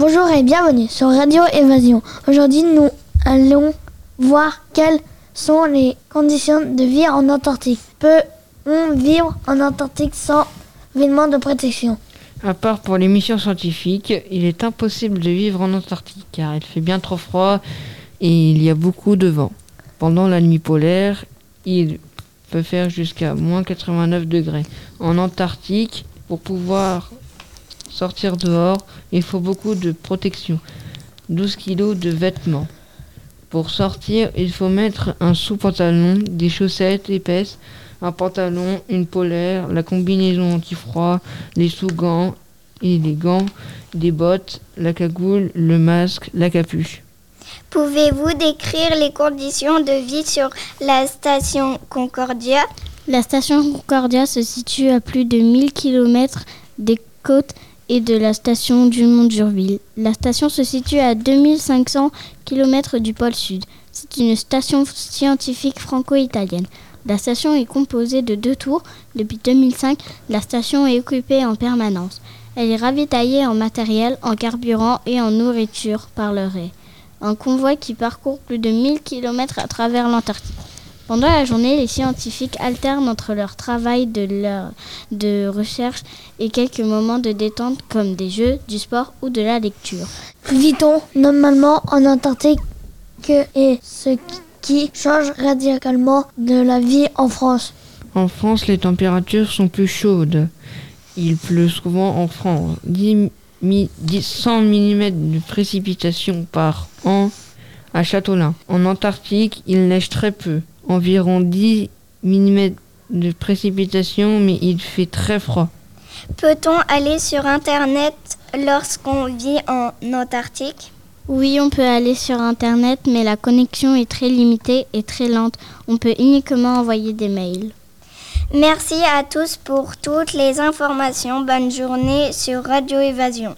Bonjour et bienvenue sur Radio Évasion. Aujourd'hui, nous allons voir quelles sont les conditions de vie en Antarctique. Peut-on vivre en Antarctique sans vêtements de protection? À part pour les missions scientifiques, il est impossible de vivre en Antarctique car il fait bien trop froid et il y a beaucoup de vent. Pendant la nuit polaire, il peut faire jusqu'à moins 89 degrés. En Antarctique, pour pouvoir sortir dehors, il faut beaucoup de protection. 12 kilos de vêtements. Pour sortir, il faut mettre un sous-pantalon, des chaussettes épaisses, un pantalon, une polaire, la combinaison anti-froid, les sous-gants et les gants, des bottes, la cagoule, le masque, la capuche. Pouvez-vous décrire les conditions de vie sur la station Concordia? La station Concordia se situe à plus de 1000 km des côtes et de la station Dumont-Durville. La station se situe à 2500 km du pôle sud. C'est une station scientifique franco-italienne. La station est composée de deux tours. Depuis 2005, la station est occupée en permanence. Elle est ravitaillée en matériel, en carburant et en nourriture par le raid un convoi qui parcourt plus de 1000 km à travers l'Antarctique. Pendant la journée, les scientifiques alternent entre leur travail de, de recherche et quelques moments de détente comme des jeux, du sport ou de la lecture. Vit-on normalement en Antarctique et ce qui change radicalement de la vie en France? En France, les températures sont plus chaudes. Il pleut souvent en France. 10 100 mm de précipitations par an à Châteaulin. En Antarctique, il neige très peu, environ 10 mm de précipitations, mais il fait très froid. Peut-on aller sur Internet lorsqu'on vit en Antarctique? Oui, on peut aller sur Internet, mais la connexion est très limitée et très lente. On peut uniquement envoyer des mails. Merci à tous pour toutes les informations. Bonne journée sur Radio Évasion.